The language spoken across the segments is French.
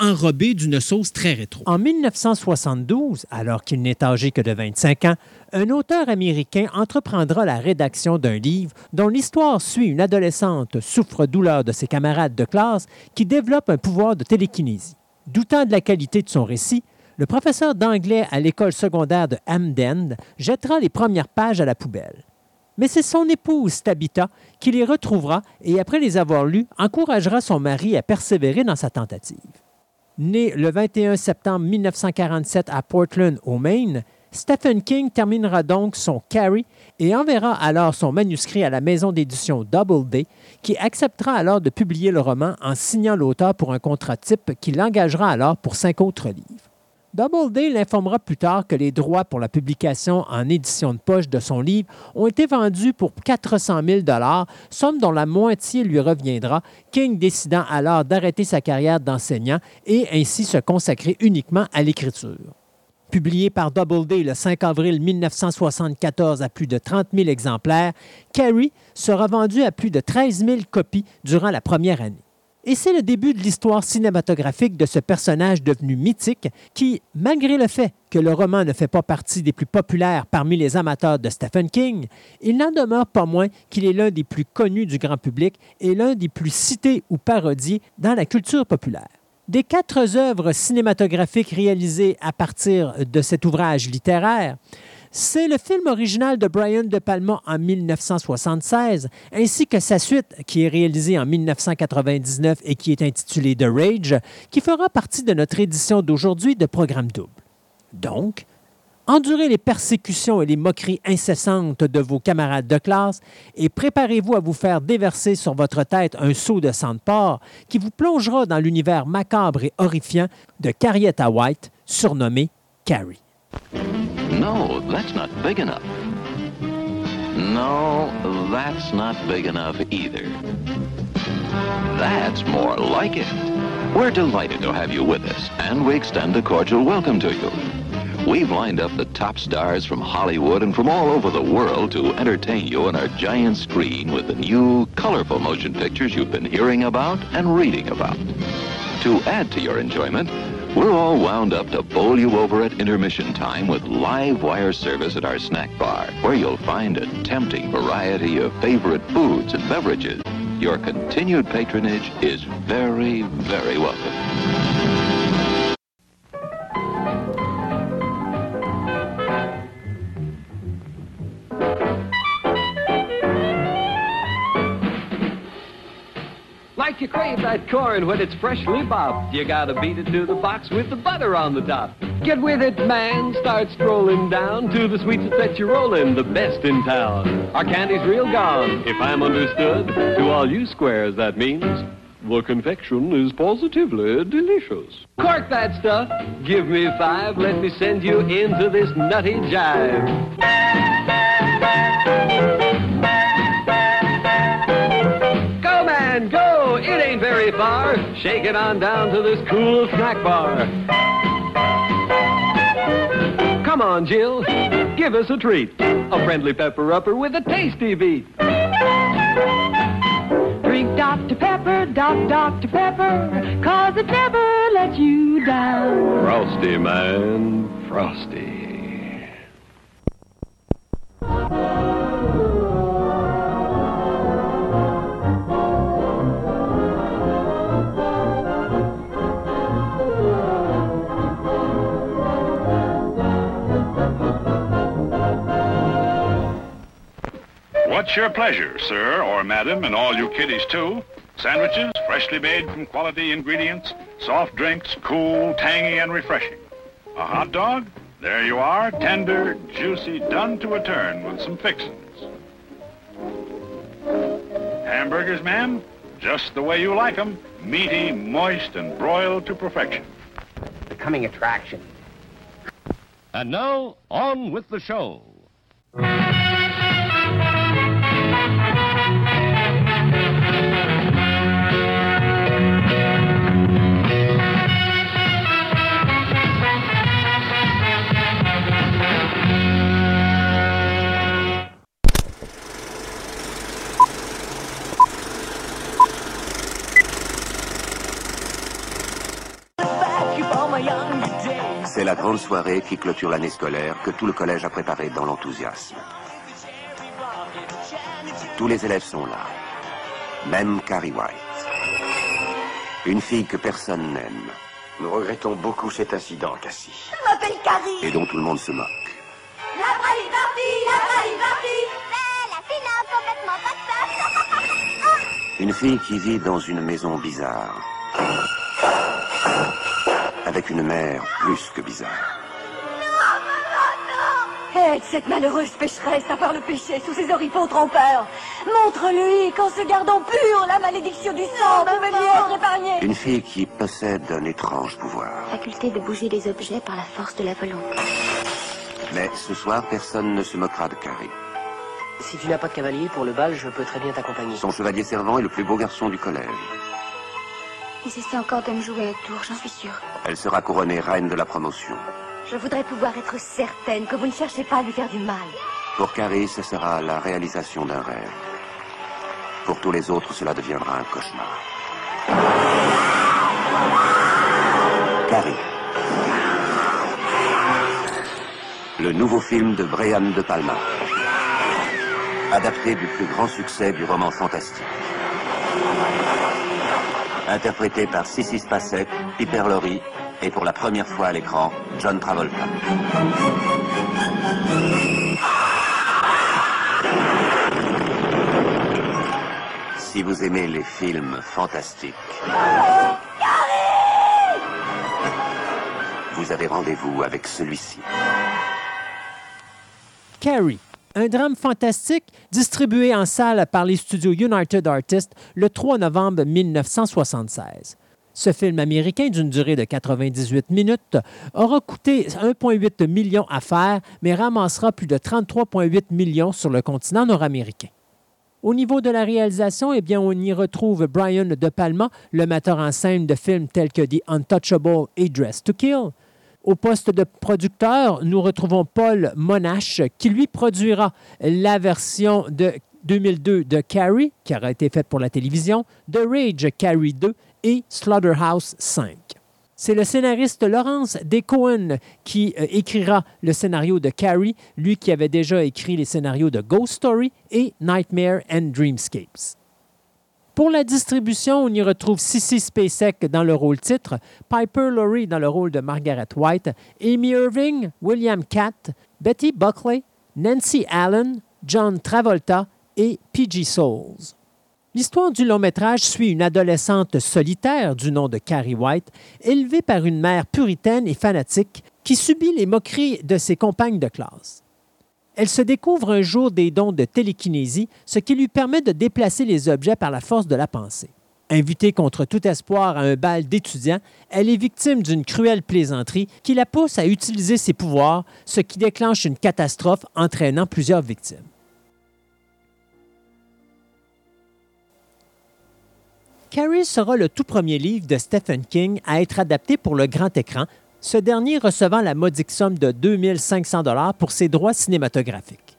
enrobé d'une sauce très rétro. En 1972, alors qu'il n'est âgé que de 25 ans, un auteur américain entreprendra la rédaction d'un livre dont l'histoire suit une adolescente souffre-douleur de ses camarades de classe qui développe un pouvoir de télékinésie. Doutant de la qualité de son récit, le professeur d'anglais à l'école secondaire de Hamden jettera les premières pages à la poubelle. Mais c'est son épouse Tabitha qui les retrouvera et, après les avoir lus, encouragera son mari à persévérer dans sa tentative. Né le 21 septembre 1947 à Portland, au Maine, Stephen King terminera donc son Carrie et enverra alors son manuscrit à la maison d'édition Doubleday, qui acceptera alors de publier le roman en signant l'auteur pour un contrat type qui l'engagera alors pour cinq autres livres. Doubleday l'informera plus tard que les droits pour la publication en édition de poche de son livre ont été vendus pour 400 000 somme dont la moitié lui reviendra, King décidant alors d'arrêter sa carrière d'enseignant et ainsi se consacrer uniquement à l'écriture. Publié par Doubleday le 5 avril 1974 à plus de 30 000 exemplaires, Carrie sera vendu à plus de 13 000 copies durant la première année. Et c'est le début de l'histoire cinématographique de ce personnage devenu mythique qui, malgré le fait que le roman ne fait pas partie des plus populaires parmi les amateurs de Stephen King, il n'en demeure pas moins qu'il est l'un des plus connus du grand public et l'un des plus cités ou parodiés dans la culture populaire. Des quatre œuvres cinématographiques réalisées à partir de cet ouvrage littéraire, c'est le film original de Brian De Palma en 1976, ainsi que sa suite, qui est réalisée en 1999 et qui est intitulée The Rage, qui fera partie de notre édition d'aujourd'hui de Programme Double. Donc, endurez les persécutions et les moqueries incessantes de vos camarades de classe et préparez-vous à vous faire déverser sur votre tête un seau de sang de porc qui vous plongera dans l'univers macabre et horrifiant de Carrietta White, surnommée Carrie. No, that's not big enough. No, that's not big enough either. That's more like it. We're delighted to have you with us, and we extend a cordial welcome to you. We've lined up the top stars from Hollywood and from all over the world to entertain you on our giant screen with the new, colorful motion pictures you've been hearing about and reading about. To add to your enjoyment, we're all wound up to bowl you over at intermission time with live wire service at our snack bar, where you'll find a tempting variety of favorite foods and beverages. Your continued patronage is very, very welcome. Like you crave that corn when it's freshly bobbed. You gotta beat it to the box with the butter on the top. Get with it, man. Start strolling down to the sweets that set you rolling, the best in town. Our candy's real gone, if I'm understood. To all you squares, that means the confection is positively delicious. Cork that stuff. Give me five. Let me send you into this nutty jive. Far. Shake it on down to this cool snack bar. Come on, Jill. Give us a treat. A friendly pepper upper with a tasty beat. Drink Dr. Pepper, Doc, Dr. Pepper, cause it never lets you down. Frosty, man. Frosty. What's your pleasure, sir or madam, and all you kiddies too? Sandwiches, freshly made from quality ingredients, soft drinks, cool, tangy, and refreshing. A hot dog? There you are, tender, juicy, done to a turn with some fixings. Hamburgers, ma'am? Just the way you like 'em, meaty, moist, and broiled to perfection. Becoming attraction. And now, on with the show. La grande soirée qui clôture l'année scolaire que tout le collège a préparée dans l'enthousiasme. Tous les élèves sont là. Même Carrie White. Une fille que personne n'aime. Nous regrettons beaucoup cet incident, Cassie. Je m'appelle Carrie. Et dont tout le monde se moque. La Brady Barbie, la Brady Barbie. C'est la finale complètement pas Une fille qui vit dans une maison bizarre. Avec une mère plus que bizarre. Aide cette malheureuse pécheresse à part le péché sous ses oripeaux trompeurs. Montre-lui qu'en se gardant pur, la malédiction du sang pouvait lui être épargnée. Une fille qui possède un étrange pouvoir. Faculté de bouger les objets par la force de la volonté. Mais ce soir, personne ne se moquera de Carrie. Si tu n'as pas de cavalier pour le bal, je peux très bien t'accompagner. Son chevalier servant est le plus beau garçon du collège. Essaie encore de me jouer un tour, j'en suis sûre. Elle sera couronnée reine de la promotion. Je voudrais pouvoir être certaine que vous ne cherchez pas à lui faire du mal. Pour Carrie, ce sera la réalisation d'un rêve. Pour tous les autres, cela deviendra un cauchemar. Carrie. Le nouveau film de Brian De Palma. Adapté du plus grand succès du roman fantastique. Interprété par Sissy Spacek, Piper Laurie et pour la première fois à l'écran, John Travolta. Si vous aimez les films fantastiques, vous avez rendez-vous avec celui-ci. Carrie, un drame fantastique distribué en salle par les studios United Artists le 3 novembre 1976. Ce film américain d'une durée de 98 minutes aura coûté 1,8 million à faire, mais ramassera plus de 33,8 millions sur le continent nord-américain. Au niveau de la réalisation, eh on y retrouve Brian De Palma, le metteur en scène de films tels que The Untouchable et Dress to Kill. Au poste de producteur, nous retrouvons Paul Monash, qui lui produira la version de 2002 de Carrie, qui aura été faite pour la télévision, The Rage Carrie 2 et Slaughterhouse 5. C'est le scénariste Lawrence D. Cohen qui euh, écrira le scénario de Carrie, lui qui avait déjà écrit les scénarios de Ghost Story et Nightmare and Dreamscapes. Pour la distribution, on y retrouve Sissy Spacek dans le rôle titre, Piper Laurie dans le rôle de Margaret White, Amy Irving, William Catt, Betty Buckley, Nancy Allen, John Travolta et P.G. Souls. L'histoire du long métrage suit une adolescente solitaire du nom de Carrie White, élevée par une mère puritaine et fanatique qui subit les moqueries de ses compagnes de classe. Elle se découvre un jour des dons de télékinésie, ce qui lui permet de déplacer les objets par la force de la pensée. Invitée contre tout espoir à un bal d'étudiants, elle est victime d'une cruelle plaisanterie qui la pousse à utiliser ses pouvoirs, ce qui déclenche une catastrophe entraînant plusieurs victimes. Carrie sera le tout premier livre de Stephen King à être adapté pour le grand écran, ce dernier recevant la modique somme de 2500 dollars pour ses droits cinématographiques.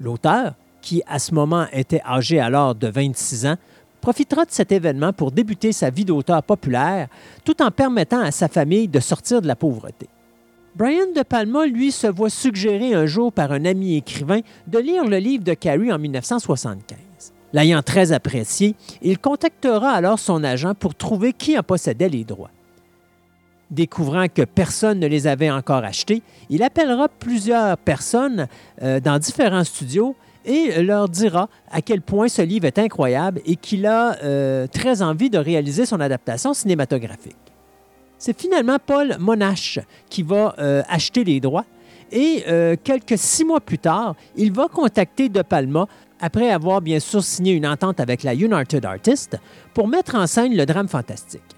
L'auteur, qui à ce moment était âgé alors de 26 ans, profitera de cet événement pour débuter sa vie d'auteur populaire tout en permettant à sa famille de sortir de la pauvreté. Brian De Palma, lui, se voit suggérer un jour par un ami écrivain de lire le livre de Carrie en 1975. L'ayant très apprécié, il contactera alors son agent pour trouver qui en possédait les droits. Découvrant que personne ne les avait encore achetés, il appellera plusieurs personnes euh, dans différents studios et leur dira à quel point ce livre est incroyable et qu'il a euh, très envie de réaliser son adaptation cinématographique. C'est finalement Paul Monash qui va euh, acheter les droits et quelques six mois plus tard, il va contacter De Palma après avoir bien sûr signé une entente avec la United Artists pour mettre en scène le drame fantastique.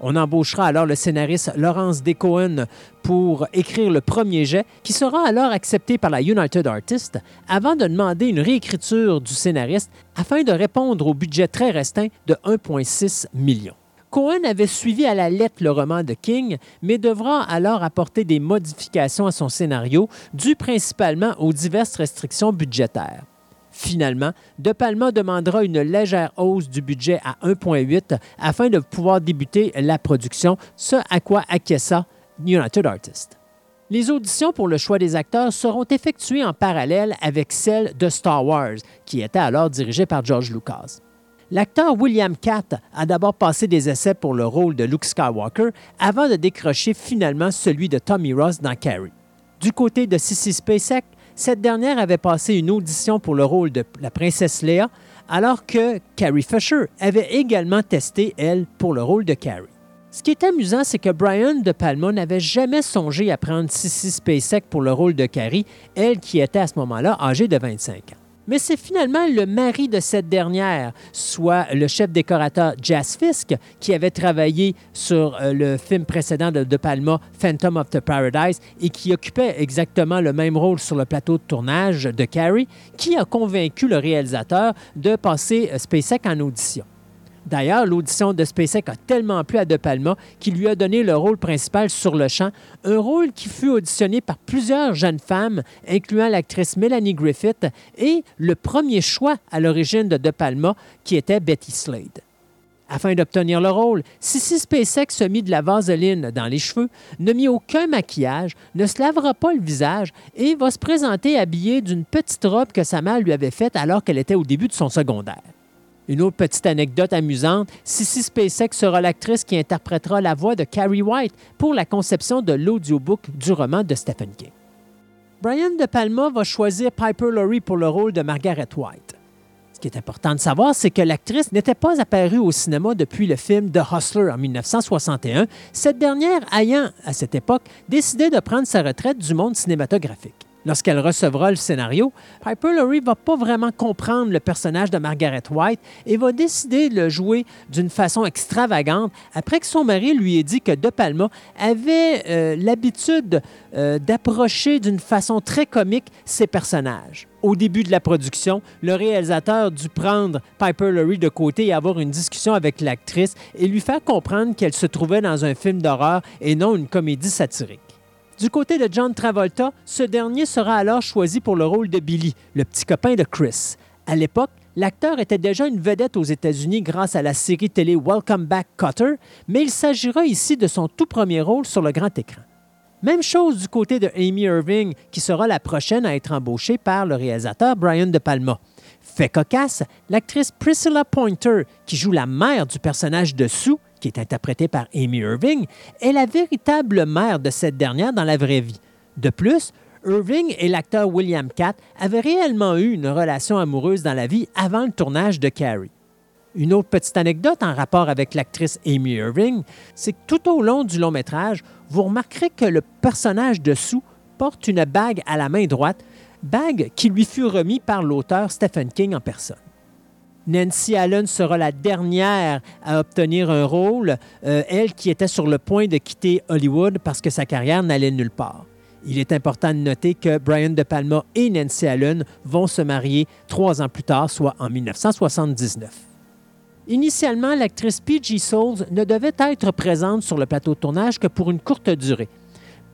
On embauchera alors le scénariste Laurence Decohen pour écrire le premier jet, qui sera alors accepté par la United Artists avant de demander une réécriture du scénariste afin de répondre au budget très restreint de 1,6 million. Cohen avait suivi à la lettre le roman de King, mais devra alors apporter des modifications à son scénario, dues principalement aux diverses restrictions budgétaires. Finalement, De Palma demandera une légère hausse du budget à 1,8 afin de pouvoir débuter la production, ce à quoi acquiesça United Artists. Les auditions pour le choix des acteurs seront effectuées en parallèle avec celles de Star Wars, qui était alors dirigée par George Lucas. L'acteur William Catt a d'abord passé des essais pour le rôle de Luke Skywalker avant de décrocher finalement celui de Tommy Ross dans Carrie. Du côté de Sissy Spacek, cette dernière avait passé une audition pour le rôle de la princesse Leia, alors que Carrie Fisher avait également testé, elle, pour le rôle de Carrie. Ce qui est amusant, c'est que Brian De Palma n'avait jamais songé à prendre Sissy Spacek pour le rôle de Carrie, elle qui était à ce moment-là âgée de 25 ans mais c'est finalement le mari de cette dernière, soit le chef décorateur Jas Fisk, qui avait travaillé sur euh, le film précédent de De Palma, Phantom of the Paradise, et qui occupait exactement le même rôle sur le plateau de tournage de Carrie, qui a convaincu le réalisateur de passer euh, SpaceX en audition. D'ailleurs, l'audition de SpaceX a tellement plu à De Palma qu'il lui a donné le rôle principal sur le champ, un rôle qui fut auditionné par plusieurs jeunes femmes, incluant l'actrice Melanie Griffith et le premier choix à l'origine de De Palma, qui était Betty Slade. Afin d'obtenir le rôle, Sissy SpaceX se mit de la vaseline dans les cheveux, ne mit aucun maquillage, ne se lavera pas le visage et va se présenter habillée d'une petite robe que sa mère lui avait faite alors qu'elle était au début de son secondaire. Une autre petite anecdote amusante, Sissy Spacek sera l'actrice qui interprétera la voix de Carrie White pour la conception de l'audiobook du roman de Stephen King. Brian De Palma va choisir Piper Laurie pour le rôle de Margaret White. Ce qui est important de savoir, c'est que l'actrice n'était pas apparue au cinéma depuis le film The Hustler en 1961, cette dernière ayant, à cette époque, décidé de prendre sa retraite du monde cinématographique. Lorsqu'elle recevra le scénario, Piper Laurie va pas vraiment comprendre le personnage de Margaret White et va décider de le jouer d'une façon extravagante après que son mari lui ait dit que De Palma avait euh, l'habitude euh, d'approcher d'une façon très comique ses personnages. Au début de la production, le réalisateur dut prendre Piper Laurie de côté et avoir une discussion avec l'actrice et lui faire comprendre qu'elle se trouvait dans un film d'horreur et non une comédie satirique. Du côté de John Travolta, ce dernier sera alors choisi pour le rôle de Billy, le petit copain de Chris. À l'époque, l'acteur était déjà une vedette aux États-Unis grâce à la série télé Welcome Back Cutter, mais il s'agira ici de son tout premier rôle sur le grand écran. Même chose du côté de Amy Irving, qui sera la prochaine à être embauchée par le réalisateur Brian De Palma. Fait cocasse, l'actrice Priscilla Pointer, qui joue la mère du personnage de Sue, interprétée par Amy Irving, est la véritable mère de cette dernière dans la vraie vie. De plus, Irving et l'acteur William Catt avaient réellement eu une relation amoureuse dans la vie avant le tournage de Carrie. Une autre petite anecdote en rapport avec l'actrice Amy Irving, c'est que tout au long du long métrage, vous remarquerez que le personnage de Sue porte une bague à la main droite, bague qui lui fut remise par l'auteur Stephen King en personne. Nancy Allen sera la dernière à obtenir un rôle, euh, elle qui était sur le point de quitter Hollywood parce que sa carrière n'allait nulle part. Il est important de noter que Brian De Palma et Nancy Allen vont se marier trois ans plus tard, soit en 1979. Initialement, l'actrice P.G. Souls ne devait être présente sur le plateau de tournage que pour une courte durée.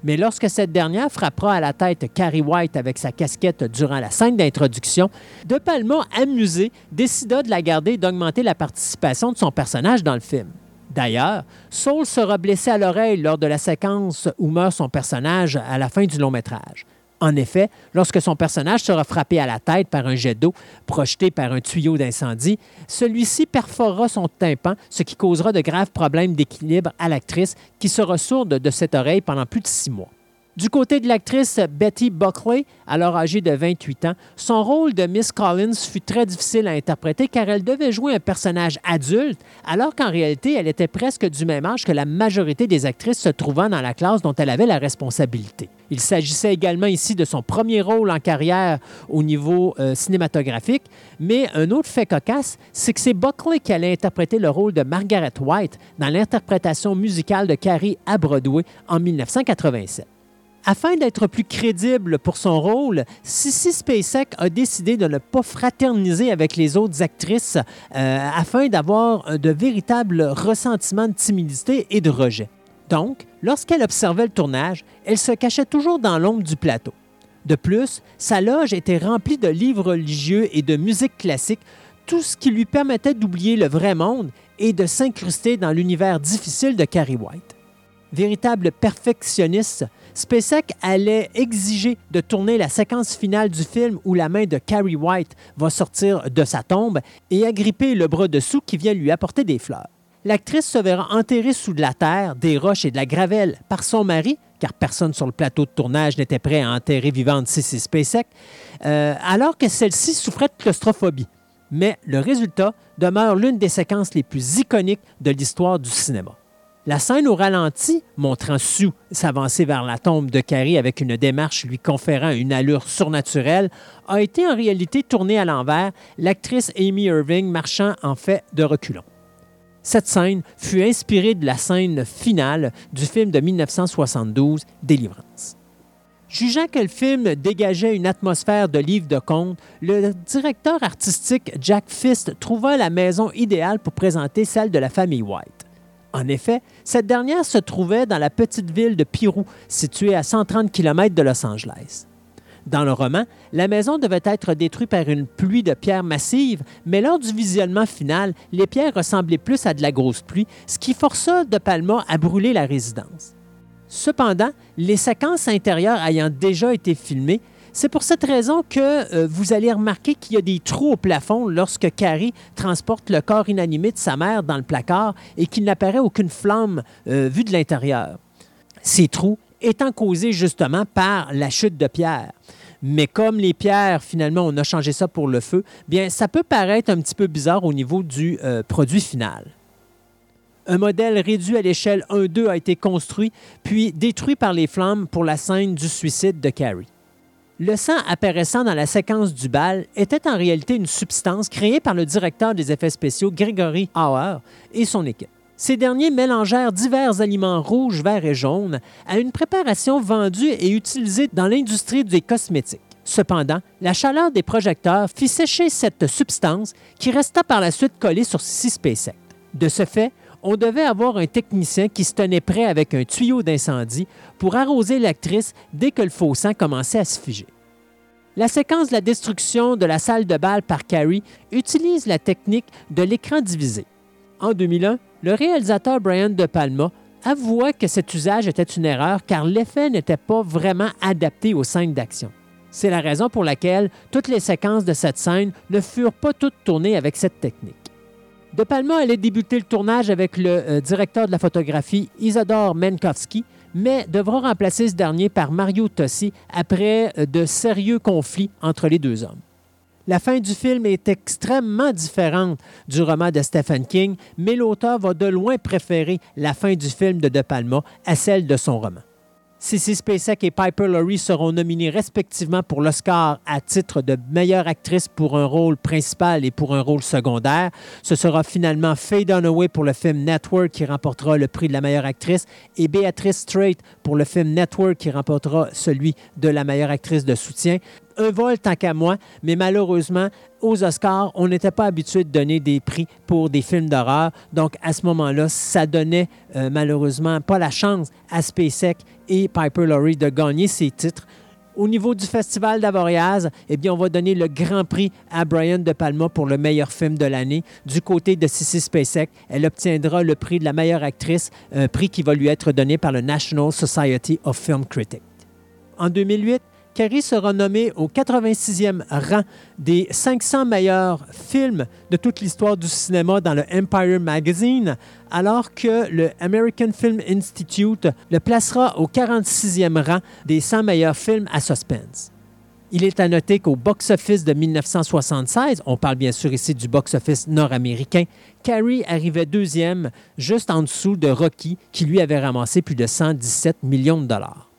Mais lorsque cette dernière frappera à la tête Carrie White avec sa casquette durant la scène d'introduction, De Palma, amusé, décida de la garder et d'augmenter la participation de son personnage dans le film. D'ailleurs, Saul sera blessé à l'oreille lors de la séquence où meurt son personnage à la fin du long métrage. En effet, lorsque son personnage sera frappé à la tête par un jet d'eau projeté par un tuyau d'incendie, celui-ci perforera son tympan, ce qui causera de graves problèmes d'équilibre à l'actrice qui sera sourde de cette oreille pendant plus de six mois. Du côté de l'actrice Betty Buckley, alors âgée de 28 ans, son rôle de Miss Collins fut très difficile à interpréter car elle devait jouer un personnage adulte, alors qu'en réalité, elle était presque du même âge que la majorité des actrices se trouvant dans la classe dont elle avait la responsabilité. Il s'agissait également ici de son premier rôle en carrière au niveau euh, cinématographique, mais un autre fait cocasse, c'est que c'est Buckley qui allait interpréter le rôle de Margaret White dans l'interprétation musicale de Carrie à Broadway en 1987. Afin d'être plus crédible pour son rôle, Sissy Spacek a décidé de ne pas fraterniser avec les autres actrices euh, afin d'avoir de véritables ressentiments de timidité et de rejet. Donc, lorsqu'elle observait le tournage, elle se cachait toujours dans l'ombre du plateau. De plus, sa loge était remplie de livres religieux et de musique classique, tout ce qui lui permettait d'oublier le vrai monde et de s'incruster dans l'univers difficile de Carrie White. Véritable perfectionniste, Spacek allait exiger de tourner la séquence finale du film où la main de Carrie White va sortir de sa tombe et agripper le bras dessous qui vient lui apporter des fleurs. L'actrice se verra enterrée sous de la terre, des roches et de la gravelle par son mari, car personne sur le plateau de tournage n'était prêt à enterrer vivante Sissy Spacek, euh, alors que celle-ci souffrait de claustrophobie. Mais le résultat demeure l'une des séquences les plus iconiques de l'histoire du cinéma. La scène au ralenti, montrant Sue s'avancer vers la tombe de Carrie avec une démarche lui conférant une allure surnaturelle, a été en réalité tournée à l'envers, l'actrice Amy Irving marchant en fait de reculons. Cette scène fut inspirée de la scène finale du film de 1972, Délivrance. Jugeant que le film dégageait une atmosphère de livre de conte, le directeur artistique Jack Fist trouva la maison idéale pour présenter celle de la famille White. En effet, cette dernière se trouvait dans la petite ville de Pirou, située à 130 km de Los Angeles. Dans le roman, la maison devait être détruite par une pluie de pierres massives, mais lors du visionnement final, les pierres ressemblaient plus à de la grosse pluie, ce qui força De Palma à brûler la résidence. Cependant, les séquences intérieures ayant déjà été filmées, c'est pour cette raison que euh, vous allez remarquer qu'il y a des trous au plafond lorsque Carrie transporte le corps inanimé de sa mère dans le placard et qu'il n'apparaît aucune flamme euh, vue de l'intérieur. Ces trous étant causés justement par la chute de pierre. Mais comme les pierres, finalement, on a changé ça pour le feu, bien, ça peut paraître un petit peu bizarre au niveau du euh, produit final. Un modèle réduit à l'échelle 1-2 a été construit, puis détruit par les flammes pour la scène du suicide de Carrie. Le sang apparaissant dans la séquence du bal était en réalité une substance créée par le directeur des effets spéciaux Gregory Hauer et son équipe. Ces derniers mélangèrent divers aliments rouges, verts et jaunes à une préparation vendue et utilisée dans l'industrie des cosmétiques. Cependant, la chaleur des projecteurs fit sécher cette substance qui resta par la suite collée sur six SpaceX. De ce fait, on devait avoir un technicien qui se tenait prêt avec un tuyau d'incendie pour arroser l'actrice dès que le faux sang commençait à se figer. La séquence de la destruction de la salle de bal par Carrie utilise la technique de l'écran divisé. En 2001, le réalisateur Brian De Palma avoua que cet usage était une erreur car l'effet n'était pas vraiment adapté aux scènes d'action. C'est la raison pour laquelle toutes les séquences de cette scène ne furent pas toutes tournées avec cette technique. De Palma allait débuter le tournage avec le euh, directeur de la photographie Isadore Menkowski, mais devra remplacer ce dernier par Mario Tossi après euh, de sérieux conflits entre les deux hommes. La fin du film est extrêmement différente du roman de Stephen King, mais l'auteur va de loin préférer la fin du film de De Palma à celle de son roman. Sissy Spacek et Piper Laurie seront nominés respectivement pour l'Oscar à titre de meilleure actrice pour un rôle principal et pour un rôle secondaire. Ce sera finalement Faye Dunaway pour le film Network qui remportera le prix de la meilleure actrice et Beatrice Strait pour le film Network qui remportera celui de la meilleure actrice de soutien un vol tant qu'à moi, mais malheureusement, aux Oscars, on n'était pas habitué de donner des prix pour des films d'horreur. Donc, à ce moment-là, ça donnait euh, malheureusement pas la chance à SpaceX et Piper Laurie de gagner ces titres. Au niveau du Festival d'Avoriaz, eh bien, on va donner le grand prix à Brian De Palma pour le meilleur film de l'année. Du côté de Sissy Spacek, elle obtiendra le prix de la meilleure actrice, un prix qui va lui être donné par le National Society of Film Critics. En 2008, Carrie sera nommée au 86e rang des 500 meilleurs films de toute l'histoire du cinéma dans le Empire Magazine, alors que le American Film Institute le placera au 46e rang des 100 meilleurs films à suspense. Il est à noter qu'au box-office de 1976, on parle bien sûr ici du box-office nord-américain, Carrie arrivait deuxième, juste en dessous de Rocky, qui lui avait ramassé plus de 117 millions de dollars.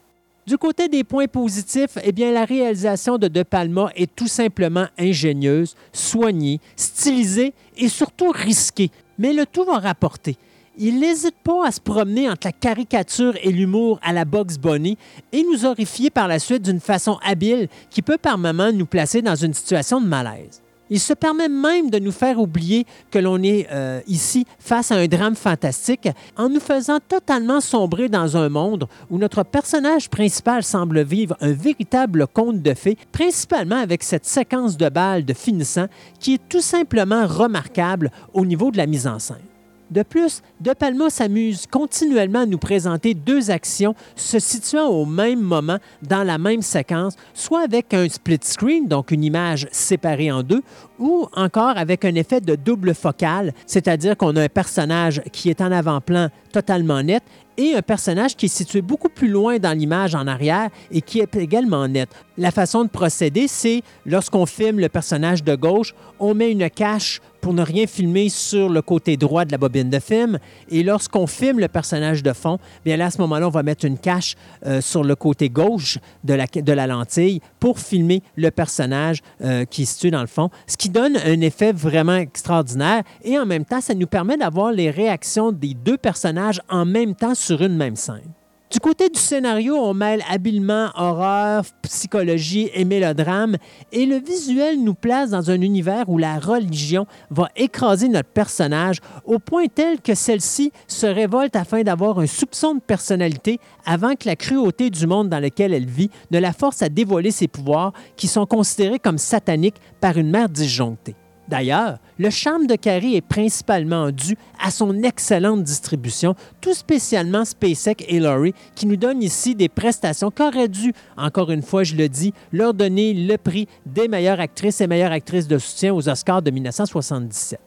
Du côté des points positifs, eh bien, la réalisation de De Palma est tout simplement ingénieuse, soignée, stylisée et surtout risquée. Mais le tout va rapporter. Il n'hésite pas à se promener entre la caricature et l'humour à la Bugs Bunny et nous horrifier par la suite d'une façon habile qui peut par moments nous placer dans une situation de malaise. Il se permet même de nous faire oublier que l'on est euh, ici face à un drame fantastique en nous faisant totalement sombrer dans un monde où notre personnage principal semble vivre un véritable conte de fées, principalement avec cette séquence de balles de finissant qui est tout simplement remarquable au niveau de la mise en scène. De plus, De Palma s'amuse continuellement à nous présenter deux actions se situant au même moment dans la même séquence, soit avec un split screen, donc une image séparée en deux, ou encore avec un effet de double focale, c'est-à-dire qu'on a un personnage qui est en avant-plan totalement net et un personnage qui est situé beaucoup plus loin dans l'image en arrière et qui est également net. La façon de procéder, c'est lorsqu'on filme le personnage de gauche, on met une cache pour ne rien filmer sur le côté droit de la bobine de film. Et lorsqu'on filme le personnage de fond, bien là, à ce moment-là, on va mettre une cache euh, sur le côté gauche de la, lentille pour filmer le personnage euh, qui est situé dans le fond, donne un effet vraiment extraordinaire. Et en même temps, ça nous permet d'avoir les réactions des deux personnages en même temps sur une même scène. Du côté du scénario, on mêle habilement horreur, psychologie et mélodrame, et le visuel nous place dans un univers où la religion va écraser notre personnage au point tel que celle-ci se révolte afin d'avoir un soupçon de personnalité avant que la cruauté du monde dans lequel elle vit ne la force à dévoiler ses pouvoirs qui sont considérés comme sataniques par une mère disjonctée. D'ailleurs, le charme de Carrie est principalement dû à son excellente distribution, tout spécialement Spacek et Laurie, qui nous donnent ici des prestations qu'aurait dû, encore une fois, je le dis, leur donner le prix des meilleures actrices et meilleures actrices de soutien aux Oscars de 1977.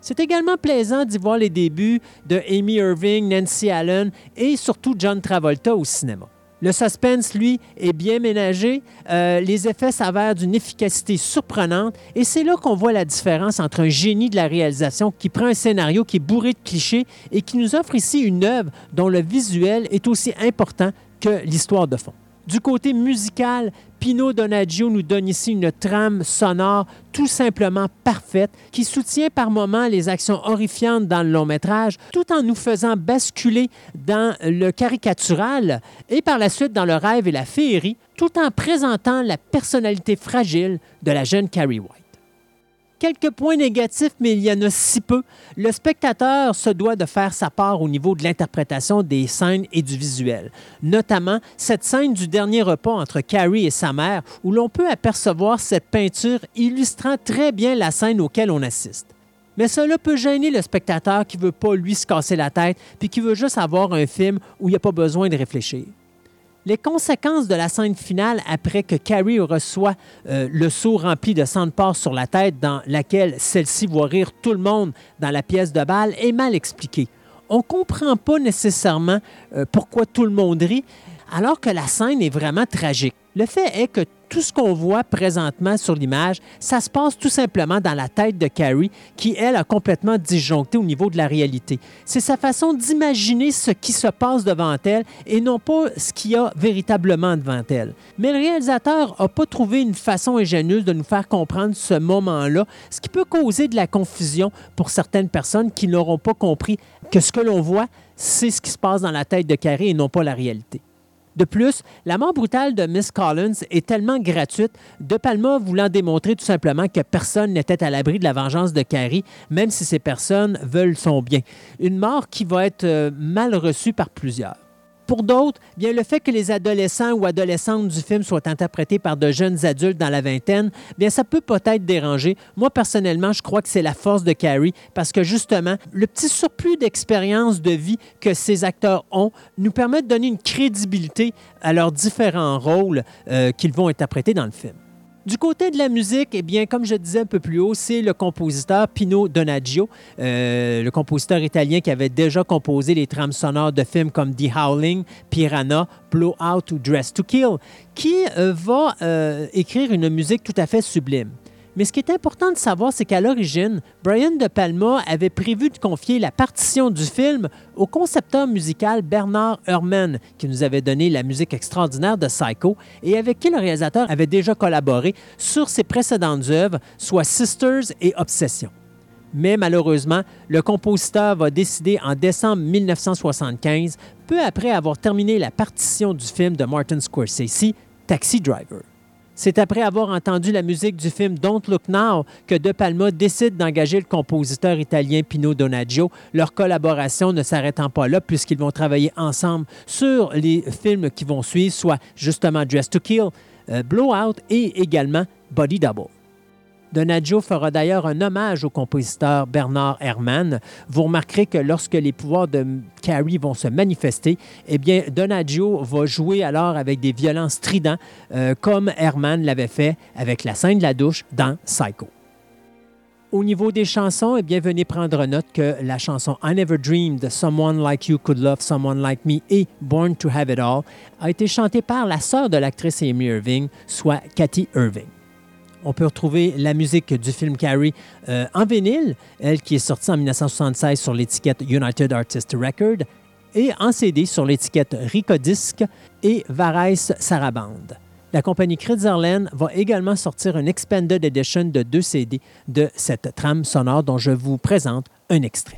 C'est également plaisant d'y voir les débuts de Amy Irving, Nancy Allen et surtout John Travolta au cinéma. Le suspense, lui, est bien ménagé. Euh, les effets s'avèrent d'une efficacité surprenante. Et c'est là qu'on voit la différence entre un génie de la réalisation qui prend un scénario qui est bourré de clichés et qui nous offre ici une œuvre dont le visuel est aussi important que l'histoire de fond. Du côté musical, Pino Donaggio nous donne ici une trame sonore tout simplement parfaite qui soutient par moments les actions horrifiantes dans le long métrage tout en nous faisant basculer dans le caricatural et par la suite dans le rêve et la féerie tout en présentant la personnalité fragile de la jeune Carrie White. Quelques points négatifs, mais il y en a si peu. Le spectateur se doit de faire sa part au niveau de l'interprétation des scènes et du visuel. Notamment cette scène du dernier repas entre Carrie et sa mère, où l'on peut apercevoir cette peinture illustrant très bien la scène auquel on assiste. Mais cela peut gêner le spectateur qui veut pas lui se casser la tête, puis qui veut juste avoir un film où il n'y a pas besoin de réfléchir. Les conséquences de la scène finale après que Carrie reçoit euh, le seau rempli de sang de porc sur la tête dans laquelle celle-ci voit rire tout le monde dans la pièce de balle est mal expliquée. On ne comprend pas nécessairement euh, pourquoi tout le monde rit alors que la scène est vraiment tragique. Le fait est que tout ce qu'on voit présentement sur l'image, ça se passe tout simplement dans la tête de Carrie, qui, elle, a complètement disjoncté au niveau de la réalité. C'est sa façon d'imaginer ce qui se passe devant elle et non pas ce qu'il y a véritablement devant elle. Mais le réalisateur n'a pas trouvé une façon ingénieuse de nous faire comprendre ce moment-là, ce qui peut causer de la confusion pour certaines personnes qui n'auront pas compris que ce que l'on voit, c'est ce qui se passe dans la tête de Carrie et non pas la réalité. De plus, la mort brutale de Miss Collins est tellement gratuite, De Palma voulant démontrer tout simplement que personne n'était à l'abri de la vengeance de Carrie, même si ces personnes veulent son bien. Une mort qui va être euh, mal reçue par plusieurs. Pour d'autres, bien le fait que les adolescents ou adolescentes du film soient interprétés par de jeunes adultes dans la vingtaine, bien ça peut peut-être déranger. Moi personnellement, je crois que c'est la force de Carrie parce que justement, le petit surplus d'expérience de vie que ces acteurs ont nous permet de donner une crédibilité à leurs différents rôles euh, qu'ils vont interpréter dans le film. Du côté de la musique, eh bien, comme je disais un peu plus haut, c'est le compositeur Pino Donaggio, euh, le compositeur italien qui avait déjà composé les trames sonores de films comme The Howling, Piranha, Blowout ou Dress to Kill, qui euh, va euh, écrire une musique tout à fait sublime. Mais ce qui est important de savoir, c'est qu'à l'origine, Brian De Palma avait prévu de confier la partition du film au concepteur musical Bernard Herrmann, qui nous avait donné la musique extraordinaire de Psycho et avec qui le réalisateur avait déjà collaboré sur ses précédentes œuvres, soit Sisters et Obsession. Mais malheureusement, le compositeur va décider en décembre 1975, peu après avoir terminé la partition du film de Martin Scorsese, Taxi Driver. C'est après avoir entendu la musique du film Don't Look Now que De Palma décide d'engager le compositeur italien Pino Donaggio, leur collaboration ne s'arrêtant pas là puisqu'ils vont travailler ensemble sur les films qui vont suivre, soit justement Dress to Kill, euh, Blowout et également Body Double. Donaggio fera d'ailleurs un hommage au compositeur Bernard Herrmann. Vous remarquerez que lorsque les pouvoirs de Carrie vont se manifester, eh bien, Donaggio va jouer alors avec des violents stridents, euh, comme Herrmann l'avait fait avec la scène de la douche dans Psycho. Au niveau des chansons, eh bien, venez prendre note que la chanson I Never Dreamed, Someone Like You Could Love Someone Like Me et Born to Have It All a été chantée par la sœur de l'actrice Amy Irving, soit Cathy Irving. On peut retrouver la musique du film Carrie euh, en vinyle, elle qui est sortie en 1976 sur l'étiquette United Artists Record, et en CD sur l'étiquette Ricodisc et Varais Saraband. La compagnie Kritzerland va également sortir une Expanded Edition de deux CD de cette trame sonore dont je vous présente un extrait.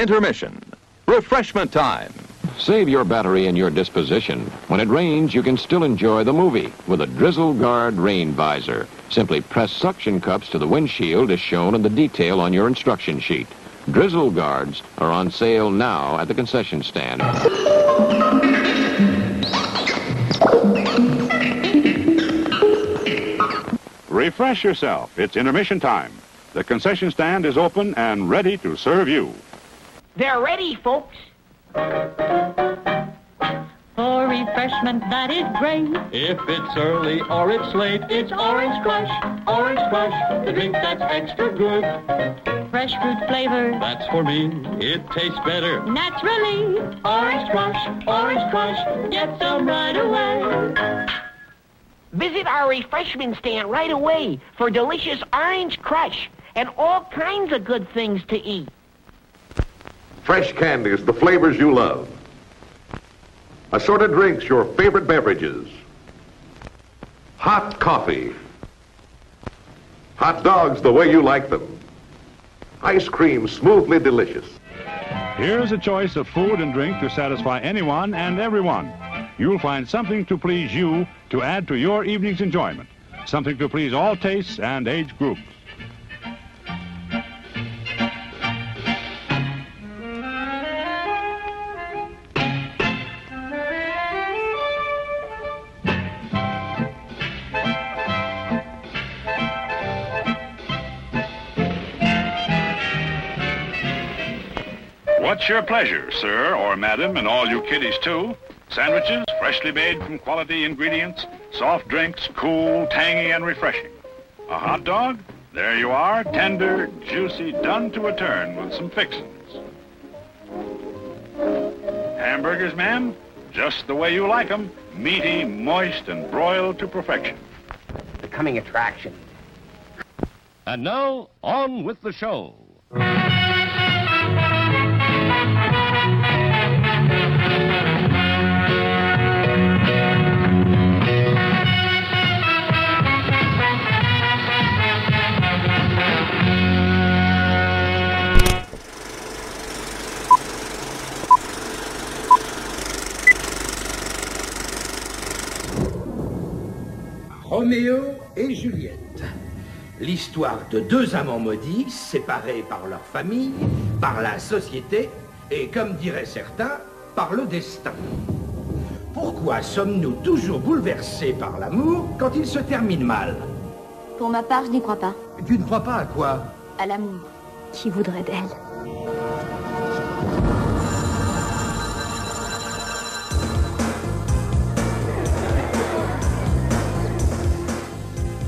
Intermission. Refreshment time. Save your battery and your disposition. When it rains, you can still enjoy the movie with a Drizzle Guard rain visor. Simply press suction cups to the windshield as shown in the detail on your instruction sheet. Drizzle Guards are on sale now at the concession stand. Refresh yourself. It's intermission time. The concession stand is open and ready to serve you. They're ready, folks. For refreshment that is great. If it's early or it's late, it's Orange Crush. Orange Crush, the drink that's extra good. Fresh fruit flavor. That's for me. It tastes better. Naturally. Orange Crush, Orange Crush, get some right away. Visit our refreshment stand right away for delicious Orange Crush and all kinds of good things to eat. Fresh candies, the flavors you love. Assorted drinks, your favorite beverages. Hot coffee. Hot dogs the way you like them. Ice cream smoothly delicious. Here's a choice of food and drink to satisfy anyone and everyone. You'll find something to please you to add to your evening's enjoyment. Something to please all tastes and age groups. Your pleasure, sir or madam, and all you kiddies too? Sandwiches, freshly made from quality ingredients, soft drinks, cool, tangy, and refreshing. A hot dog? There you are, tender, juicy, done to a turn with some fixings. Hamburgers, ma'am? Just the way you like 'em, meaty, moist, and broiled to perfection. Becoming attraction. And now, on with the show. Roméo et Juliette. L'histoire de deux amants maudits séparés par leur famille, par la société et, comme diraient certains, par le destin. Pourquoi sommes-nous toujours bouleversés par l'amour quand il se termine mal? Pour ma part, je n'y crois pas. Tu ne crois pas à quoi? À l'amour. Qui voudrait d'elle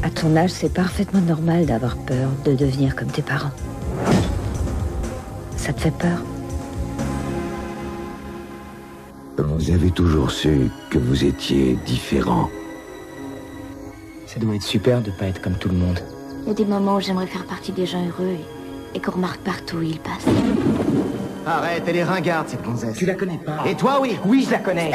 À ton âge, c'est parfaitement normal d'avoir peur de devenir comme tes parents. Ça te fait peur? Vous avez toujours su que vous étiez différent. Ça doit être super de pas être comme tout le monde. Il y a des moments où j'aimerais faire partie des gens heureux et, et qu'on remarque partout où ils passent. Arrête, elle est ringarde, cette gonzesse. Tu la connais pas. Et toi, oui Oui, je la connais.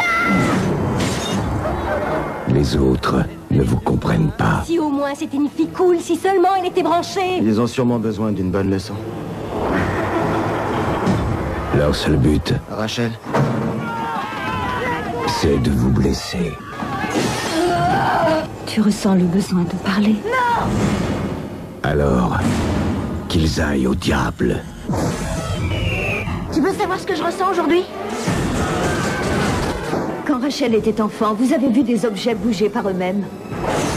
Les autres ne vous comprennent pas. Si au moins c'était une fille cool, si seulement elle était branchée. Ils ont sûrement besoin d'une bonne leçon. Leur seul but, Rachel de vous blesser. Tu ressens le besoin de parler Alors, qu'ils aillent au diable. Tu veux savoir ce que je ressens aujourd'hui? Quand Rachel était enfant, vous avez vu des objets bouger par eux-mêmes.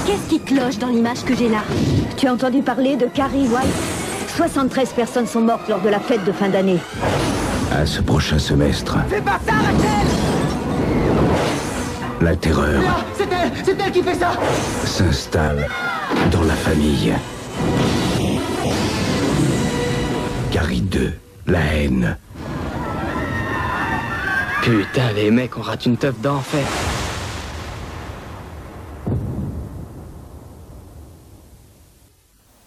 Qu'est-ce qui cloche dans l'image que j'ai là? Tu as entendu parler de Carrie White? 73 personnes sont mortes lors de la fête de fin d'année. À ce prochain semestre, Fais pas ça, Rachel la terreur Non, c'est elle C'est elle qui fait ça s'installe dans la famille. Carrie 2, la haine. Putain, les mecs, on rate une teuf d'enfer.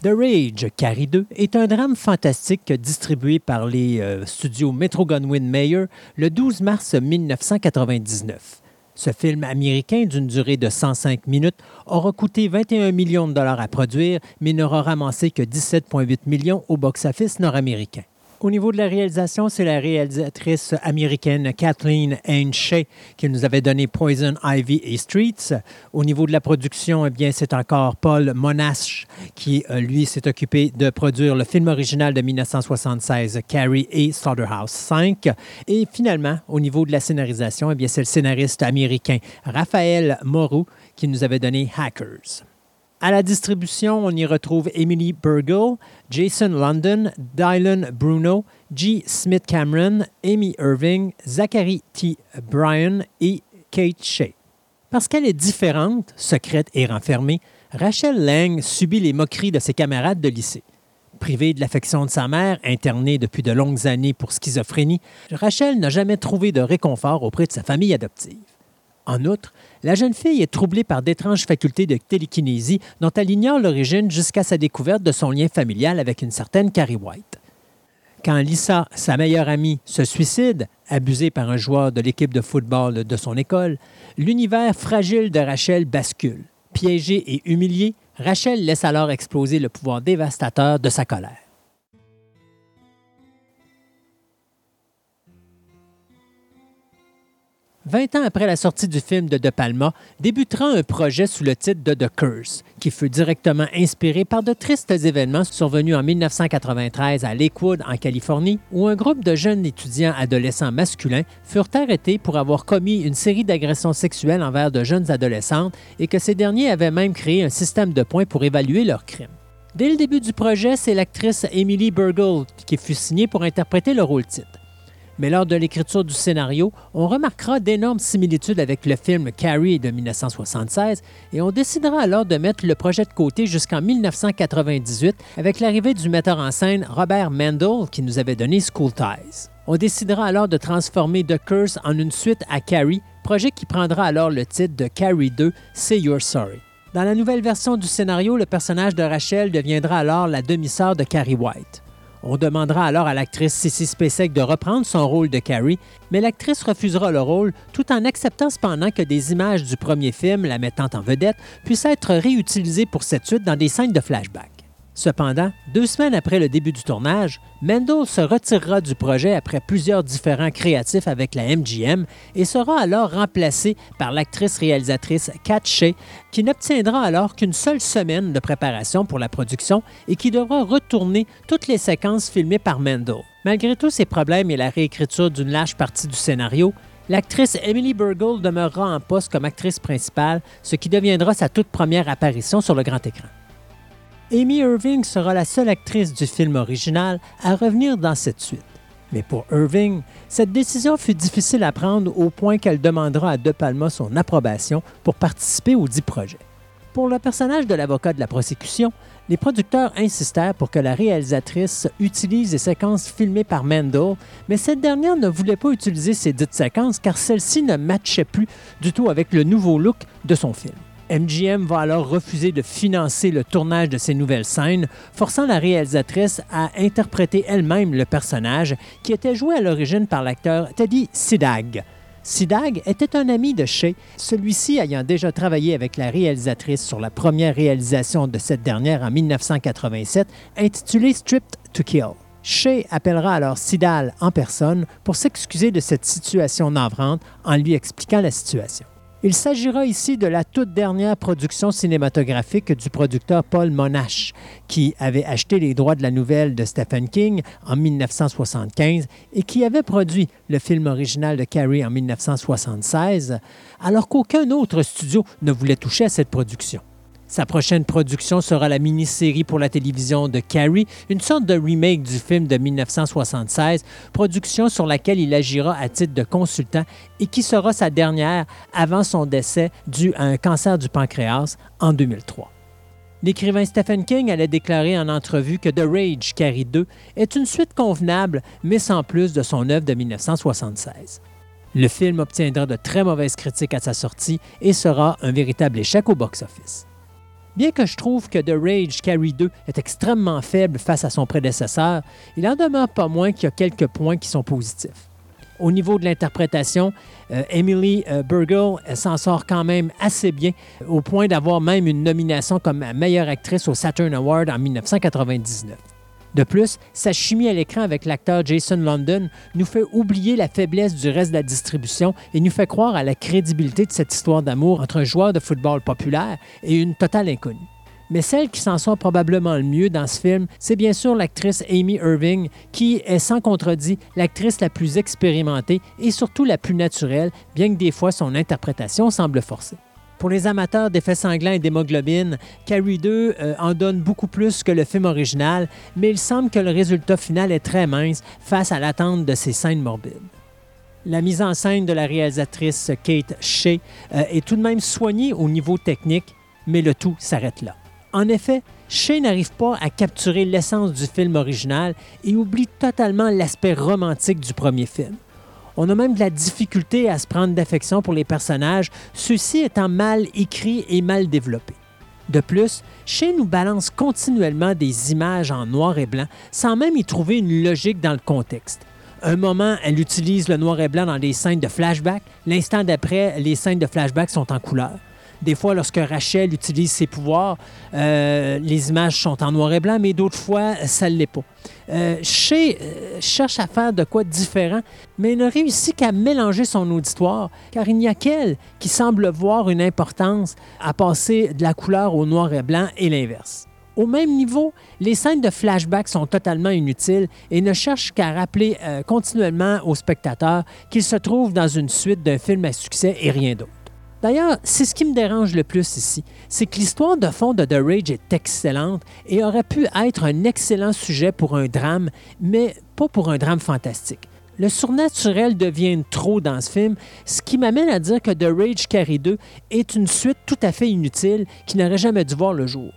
The Rage, Carrie 2, est un drame fantastique distribué par les euh, studios Metro-Goldwyn-Mayer le 12 mars 1999. Ce film américain d'une durée de 105 minutes aura coûté 21 millions de dollars à produire, mais n'aura ramassé que 17,8 millions au box-office nord-américain. Au niveau de la réalisation, c'est la réalisatrice américaine Kathleen Shea qui nous avait donné Poison Ivy et Streets. Au niveau de la production, eh bien, c'est encore Paul Monash qui, euh, lui, s'est occupé de produire le film original de 1976, Carrie et Slaughterhouse 5. Et finalement, au niveau de la scénarisation, eh bien, c'est le scénariste américain Raphaël Moreau qui nous avait donné Hackers. À la distribution, on y retrouve Emily Burgle, Jason London, Dylan Bruno, G. Smith Cameron, Amy Irving, Zachary T. Bryan et Kate Shea. Parce qu'elle est différente, secrète et renfermée, Rachel Lang subit les moqueries de ses camarades de lycée. Privée de l'affection de sa mère, internée depuis de longues années pour schizophrénie, Rachel n'a jamais trouvé de réconfort auprès de sa famille adoptive. En outre, la jeune fille est troublée par d'étranges facultés de télékinésie dont elle ignore l'origine jusqu'à sa découverte de son lien familial avec une certaine Carrie White. Quand Lisa, sa meilleure amie, se suicide, abusée par un joueur de l'équipe de football de son école, l'univers fragile de Rachel bascule. Piégée et humiliée, Rachel laisse alors exploser le pouvoir dévastateur de sa colère. Vingt ans après la sortie du film de De Palma, débutera un projet sous le titre de The Curse, qui fut directement inspiré par de tristes événements survenus en 1993 à Lakewood, en Californie, où un groupe de jeunes étudiants adolescents masculins furent arrêtés pour avoir commis une série d'agressions sexuelles envers de jeunes adolescentes et que ces derniers avaient même créé un système de points pour évaluer leurs crimes. Dès le début du projet, c'est l'actrice Emily Burgle qui fut signée pour interpréter le rôle titre mais lors de l'écriture du scénario, on remarquera d'énormes similitudes avec le film Carrie de 1976 et on décidera alors de mettre le projet de côté jusqu'en 1998 avec l'arrivée du metteur en scène Robert Mendel qui nous avait donné School Ties. On décidera alors de transformer The Curse en une suite à Carrie, projet qui prendra alors le titre de Carrie 2, Say You're Sorry. Dans la nouvelle version du scénario, le personnage de Rachel deviendra alors la demi-sœur de Carrie White. On demandera alors à l'actrice Sissy Spacek de reprendre son rôle de Carrie, mais l'actrice refusera le rôle tout en acceptant cependant que des images du premier film la mettant en vedette puissent être réutilisées pour cette suite dans des scènes de flashback. Cependant, deux semaines après le début du tournage, Mendel se retirera du projet après plusieurs différents créatifs avec la MGM et sera alors remplacé par l'actrice réalisatrice Kat Shea, qui n'obtiendra alors qu'une seule semaine de préparation pour la production et qui devra retourner toutes les séquences filmées par Mendel. Malgré tous ces problèmes et la réécriture d'une large partie du scénario, L'actrice Emily Burgle demeurera en poste comme actrice principale, ce qui deviendra sa toute première apparition sur le grand écran. Amy Irving sera la seule actrice du film original à revenir dans cette suite. Mais pour Irving, cette décision fut difficile à prendre au point qu'elle demandera à De Palma son approbation pour participer au dit projet. Pour le personnage de l'avocat de la prosécution, les producteurs insistèrent pour que la réalisatrice utilise les séquences filmées par Mendel, mais cette dernière ne voulait pas utiliser ces dites séquences car celles-ci ne matchaient plus du tout avec le nouveau look de son film. MGM va alors refuser de financer le tournage de ces nouvelles scènes, forçant la réalisatrice à interpréter elle-même le personnage qui était joué à l'origine par l'acteur Teddy Sidag. Sidag était un ami de Shea, celui-ci ayant déjà travaillé avec la réalisatrice sur la première réalisation de cette dernière en 1987, intitulée Stripped to Kill. Shea appellera alors Sidal en personne pour s'excuser de cette situation navrante en lui expliquant la situation. Il s'agira ici de la toute dernière production cinématographique du producteur Paul Monash, qui avait acheté les droits de la nouvelle de Stephen King en 1975 et qui avait produit le film original de Carrie en 1976, alors qu'aucun autre studio ne voulait toucher à cette production. Sa prochaine production sera la mini-série pour la télévision de Carrie, une sorte de remake du film de 1976, production sur laquelle il agira à titre de consultant et qui sera sa dernière avant son décès dû à un cancer du pancréas en 2003. L'écrivain Stephen King allait déclarer en entrevue que The Rage Carrie 2 est une suite convenable, mais sans plus de son œuvre de 1976. Le film obtiendra de très mauvaises critiques à sa sortie et sera un véritable échec au box-office. Bien que je trouve que The Rage Carry 2 est extrêmement faible face à son prédécesseur, il en demeure pas moins qu'il y a quelques points qui sont positifs. Au niveau de l'interprétation, euh, Emily euh, Burgle s'en sort quand même assez bien, au point d'avoir même une nomination comme meilleure actrice au Saturn Award en 1999. De plus, sa chimie à l'écran avec l'acteur Jason London nous fait oublier la faiblesse du reste de la distribution et nous fait croire à la crédibilité de cette histoire d'amour entre un joueur de football populaire et une totale inconnue. Mais celle qui s'en sort probablement le mieux dans ce film, c'est bien sûr l'actrice Amy Irving, qui est sans contredit l'actrice la plus expérimentée et surtout la plus naturelle, bien que des fois son interprétation semble forcée. Pour les amateurs d'effets sanglants et d'hémoglobine, Carrie 2 euh, en donne beaucoup plus que le film original, mais il semble que le résultat final est très mince face à l'attente de ces scènes morbides. La mise en scène de la réalisatrice Kate Shea euh, est tout de même soignée au niveau technique, mais le tout s'arrête là. En effet, Shea n'arrive pas à capturer l'essence du film original et oublie totalement l'aspect romantique du premier film. On a même de la difficulté à se prendre d'affection pour les personnages, ceux-ci étant mal écrits et mal développés. De plus, Shea nous balance continuellement des images en noir et blanc sans même y trouver une logique dans le contexte. Un moment, elle utilise le noir et blanc dans des scènes de flashback. L'instant d'après, les scènes de flashback sont en couleur. Des fois, lorsque Rachel utilise ses pouvoirs, euh, les images sont en noir et blanc, mais d'autres fois, ça ne l'est pas. Euh, Shea euh, cherche à faire de quoi de différent, mais ne réussit qu'à mélanger son auditoire, car il n'y a qu'elle qui semble voir une importance à passer de la couleur au noir et blanc et l'inverse. Au même niveau, les scènes de flashback sont totalement inutiles et ne cherchent qu'à rappeler euh, continuellement aux spectateurs qu'ils se trouvent dans une suite d'un film à succès et rien d'autre. D'ailleurs, c'est ce qui me dérange le plus ici, c'est que l'histoire de fond de The Rage est excellente et aurait pu être un excellent sujet pour un drame, mais pas pour un drame fantastique. Le surnaturel devient trop dans ce film, ce qui m'amène à dire que The Rage Carry 2 est une suite tout à fait inutile qui n'aurait jamais dû voir le jour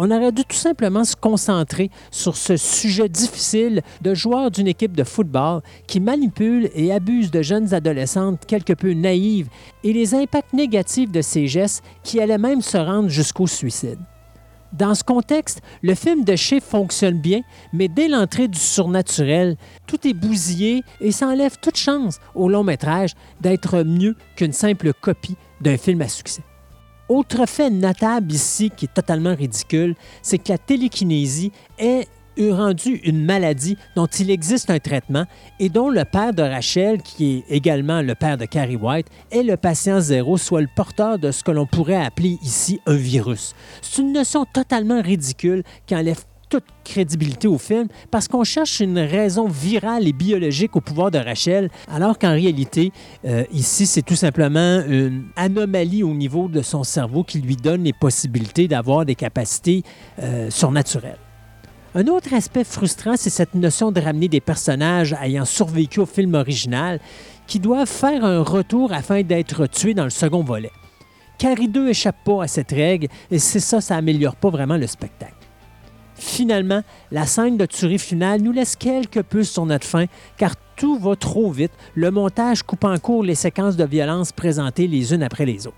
on aurait dû tout simplement se concentrer sur ce sujet difficile de joueurs d'une équipe de football qui manipulent et abusent de jeunes adolescentes quelque peu naïves et les impacts négatifs de ces gestes qui allaient même se rendre jusqu'au suicide. Dans ce contexte, le film de Shea fonctionne bien, mais dès l'entrée du surnaturel, tout est bousillé et ça enlève toute chance au long métrage d'être mieux qu'une simple copie d'un film à succès. Autre fait notable ici qui est totalement ridicule, c'est que la télékinésie est rendue une maladie dont il existe un traitement et dont le père de Rachel, qui est également le père de Carrie White, est le patient zéro, soit le porteur de ce que l'on pourrait appeler ici un virus. C'est une notion totalement ridicule qui enlève toute crédibilité au film parce qu'on cherche une raison virale et biologique au pouvoir de Rachel, alors qu'en réalité, euh, ici, c'est tout simplement une anomalie au niveau de son cerveau qui lui donne les possibilités d'avoir des capacités euh, surnaturelles. Un autre aspect frustrant, c'est cette notion de ramener des personnages ayant survécu au film original qui doivent faire un retour afin d'être tués dans le second volet. Carrie 2 échappe pas à cette règle et c'est ça, ça améliore pas vraiment le spectacle. Finalement, la scène de tuerie finale nous laisse quelque peu sur notre fin, car tout va trop vite, le montage coupe en cours les séquences de violence présentées les unes après les autres.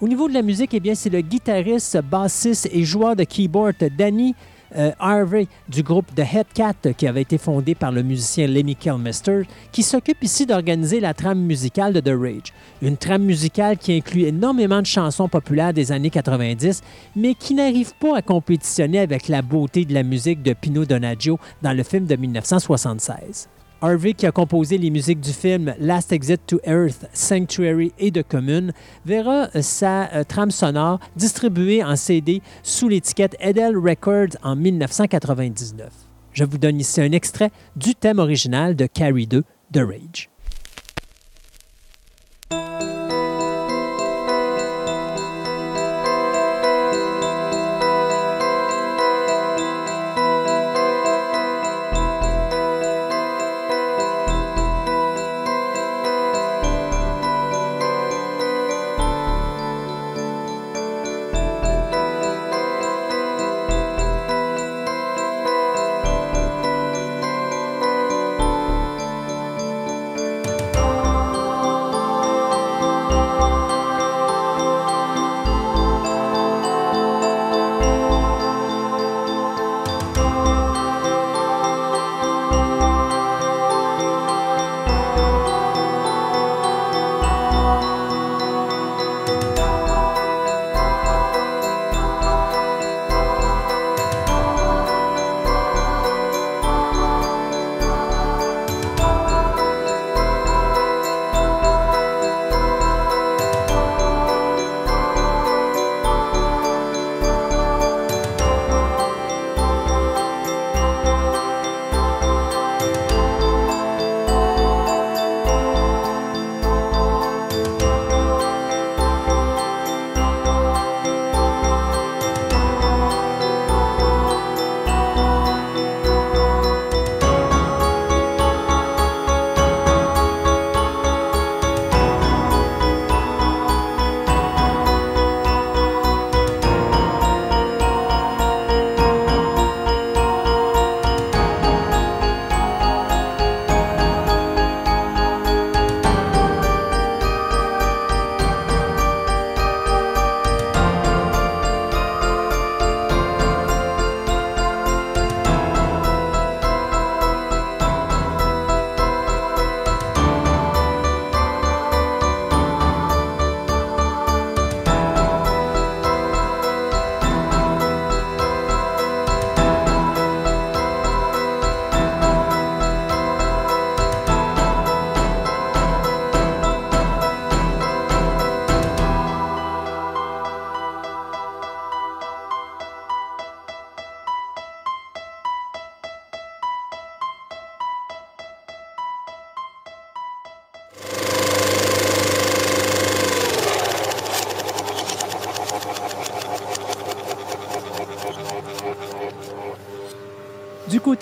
Au niveau de la musique, eh c'est le guitariste, bassiste et joueur de keyboard Danny euh, Harvey du groupe The Headcat, qui avait été fondé par le musicien Lemmy Kilmister, qui s'occupe ici d'organiser la trame musicale de The Rage. Une trame musicale qui inclut énormément de chansons populaires des années 90, mais qui n'arrive pas à compétitionner avec la beauté de la musique de Pino Donaggio dans le film de 1976. Harvey, qui a composé les musiques du film Last Exit to Earth, Sanctuary et de Commune, verra euh, sa euh, trame sonore distribuée en CD sous l'étiquette Edel Records en 1999. Je vous donne ici un extrait du thème original de Carrie 2, The Rage.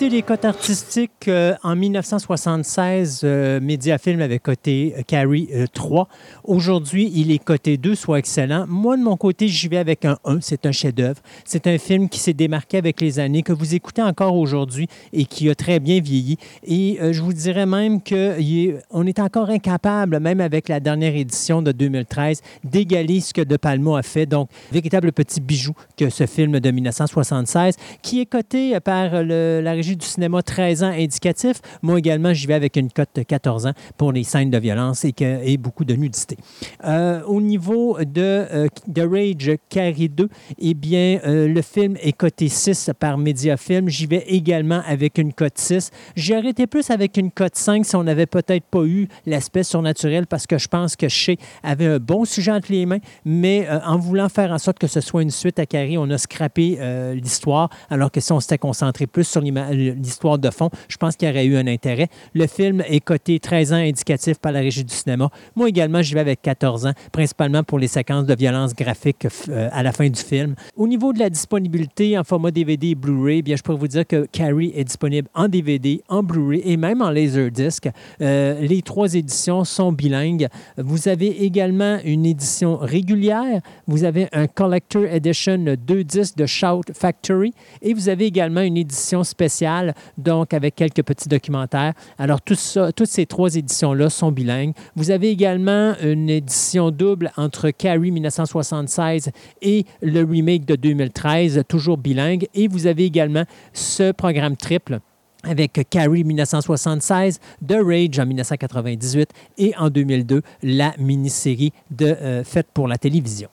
Côté des cotes artistiques, euh, en 1976, euh, avait coté euh, Carrie euh, 3. Aujourd'hui, il est coté 2, soit excellent. Moi, de mon côté, j'y vais avec un 1. C'est un chef-d'œuvre. C'est un film qui s'est démarqué avec les années, que vous écoutez encore aujourd'hui et qui a très bien vieilli. Et euh, je vous dirais même qu'on est encore incapable, même avec la dernière édition de 2013, d'égaler ce que De Palma a fait. Donc, véritable petit bijou que ce film de 1976, qui est coté par la régie du cinéma 13 ans indicatif. Moi également, j'y vais avec une cote de 14 ans pour les scènes de violence et beaucoup de nudité. Euh, au niveau de euh, The Rage Carrie 2, eh bien, euh, le film est coté 6 par Mediafilm. J'y vais également avec une cote 6. J'ai arrêté plus avec une cote 5 si on n'avait peut-être pas eu l'aspect surnaturel parce que je pense que Shea avait un bon sujet entre les mains, mais en voulant faire en sorte que ce soit une suite à Carrie, on a scrappé l'histoire, alors que si on s'était concentré plus sur l'histoire de fond, je pense qu'il y aurait eu un intérêt. Le film est coté 13 ans indicatif par la régie du cinéma. Moi également, j'y vais avec 14 ans, principalement pour les séquences de violence graphique euh, à la fin du film. Au niveau de la disponibilité en format DVD et Blu-ray, bien, je pourrais vous dire que Carrie est disponible en DVD, en Blu-ray et même en Laserdisc. Euh, les trois éditions sont bilingues. Vous avez également une édition régulière. Vous avez un Collector Edition 2 disques de Shout Factory et vous avez également une édition spéciale, donc avec quelques petits documentaires. Alors, toutes ces trois éditions-là sont bilingues. Vous avez également une édition double entre Carrie 1976 et le remake de 2013, toujours bilingue. Et vous avez également ce programme triple avec Carrie 1976, The Rage en 1998 et en 2002, la mini-série euh, faite pour la télévision.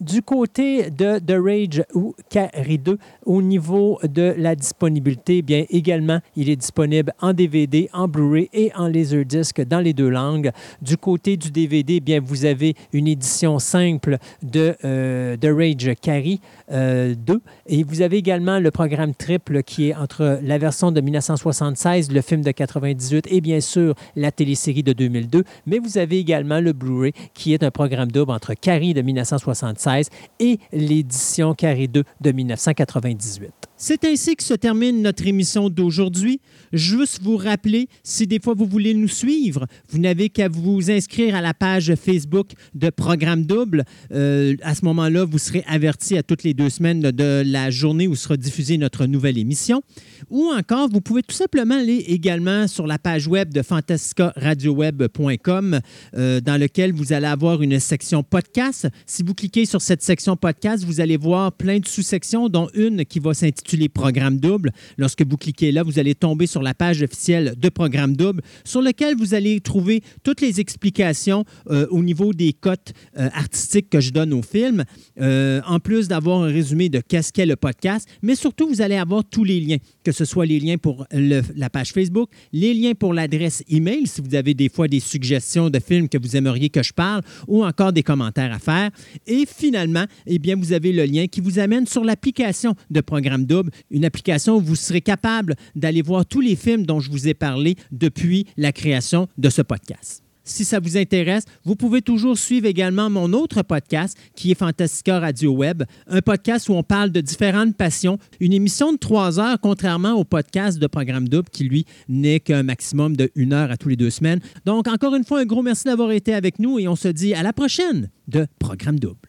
Du côté de The Rage ou Carrie 2, au niveau de la disponibilité, bien également, il est disponible en DVD, en Blu-ray et en Laserdisc dans les deux langues. Du côté du DVD, bien, vous avez une édition simple de euh, The Rage Carrie euh, 2 et vous avez également le programme triple qui est entre la version de 1976, le film de 98 et bien sûr la télésérie de 2002, mais vous avez également le Blu-ray qui est un programme double entre Carrie de 1976 et l'édition Carré 2 de 1998. C'est ainsi que se termine notre émission d'aujourd'hui. Juste vous rappeler, si des fois vous voulez nous suivre, vous n'avez qu'à vous inscrire à la page Facebook de Programme Double. Euh, à ce moment-là, vous serez averti à toutes les deux semaines de la journée où sera diffusée notre nouvelle émission. Ou encore, vous pouvez tout simplement aller également sur la page web de fantascaradioweb.com euh, dans lequel vous allez avoir une section podcast. Si vous cliquez sur cette section podcast, vous allez voir plein de sous-sections, dont une qui va s'intituler les programmes doubles. Lorsque vous cliquez là, vous allez tomber sur la page officielle de Programme double, sur laquelle vous allez trouver toutes les explications euh, au niveau des cotes euh, artistiques que je donne au film, euh, en plus d'avoir un résumé de qu'est-ce qu'est le podcast, mais surtout, vous allez avoir tous les liens, que ce soit les liens pour la page Facebook, les liens pour l'adresse email, si vous avez des fois des suggestions de films que vous aimeriez que je parle, ou encore des commentaires à faire. Et finalement, eh bien, vous avez le lien qui vous amène sur l'application de Programme double une application où vous serez capable d'aller voir tous les films dont je vous ai parlé depuis la création de ce podcast. Si ça vous intéresse, vous pouvez toujours suivre également mon autre podcast qui est Fantastica Radio Web, un podcast où on parle de différentes passions, une émission de trois heures, contrairement au podcast de Programme Double qui, lui, n'est qu'un maximum de une heure à tous les deux semaines. Donc, encore une fois, un gros merci d'avoir été avec nous et on se dit à la prochaine de Programme Double.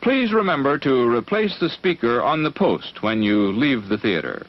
Please remember to replace the speaker on the post when you leave the theater.